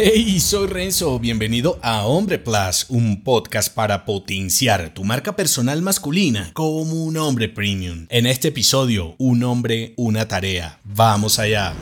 Hey, soy Renzo, bienvenido a Hombre Plus, un podcast para potenciar tu marca personal masculina como un hombre premium. En este episodio, un hombre, una tarea. Vamos allá.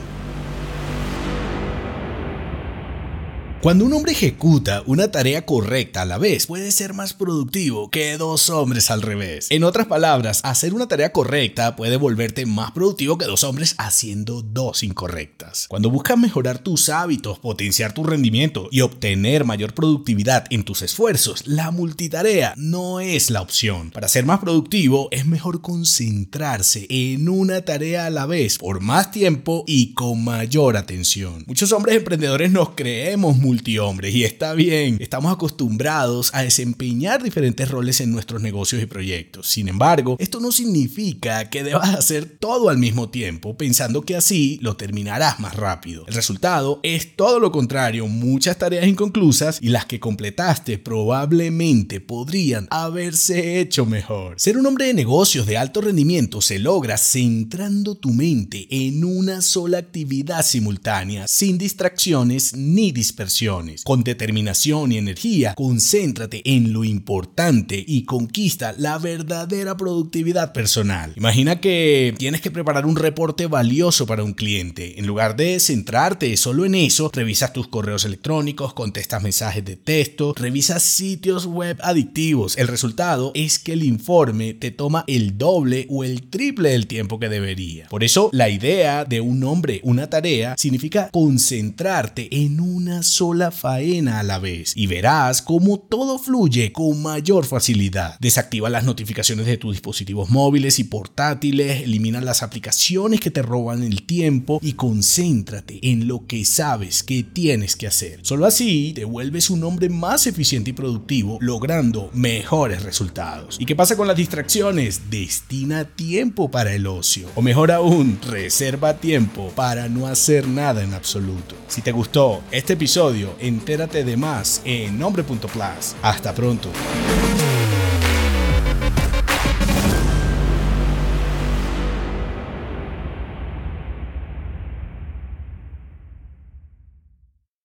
Cuando un hombre ejecuta una tarea correcta a la vez, puede ser más productivo que dos hombres al revés. En otras palabras, hacer una tarea correcta puede volverte más productivo que dos hombres haciendo dos incorrectas. Cuando buscas mejorar tus hábitos, potenciar tu rendimiento y obtener mayor productividad en tus esfuerzos, la multitarea no es la opción. Para ser más productivo, es mejor concentrarse en una tarea a la vez por más tiempo y con mayor atención. Muchos hombres emprendedores nos creemos multihombres y está bien, estamos acostumbrados a desempeñar diferentes roles en nuestros negocios y proyectos. Sin embargo, esto no significa que debas hacer todo al mismo tiempo pensando que así lo terminarás más rápido. El resultado es todo lo contrario, muchas tareas inconclusas y las que completaste probablemente podrían haberse hecho mejor. Ser un hombre de negocios de alto rendimiento se logra centrando tu mente en una sola actividad simultánea, sin distracciones ni con determinación y energía, concéntrate en lo importante y conquista la verdadera productividad personal. Imagina que tienes que preparar un reporte valioso para un cliente. En lugar de centrarte solo en eso, revisas tus correos electrónicos, contestas mensajes de texto, revisas sitios web adictivos. El resultado es que el informe te toma el doble o el triple del tiempo que debería. Por eso, la idea de un hombre, una tarea, significa concentrarte en una sola la faena a la vez y verás cómo todo fluye con mayor facilidad. Desactiva las notificaciones de tus dispositivos móviles y portátiles, elimina las aplicaciones que te roban el tiempo y concéntrate en lo que sabes que tienes que hacer. Solo así te vuelves un hombre más eficiente y productivo, logrando mejores resultados. ¿Y qué pasa con las distracciones? Destina tiempo para el ocio. O mejor aún, reserva tiempo para no hacer nada en absoluto. Si te gustó este entérate de más en nombre.plus. Hasta pronto.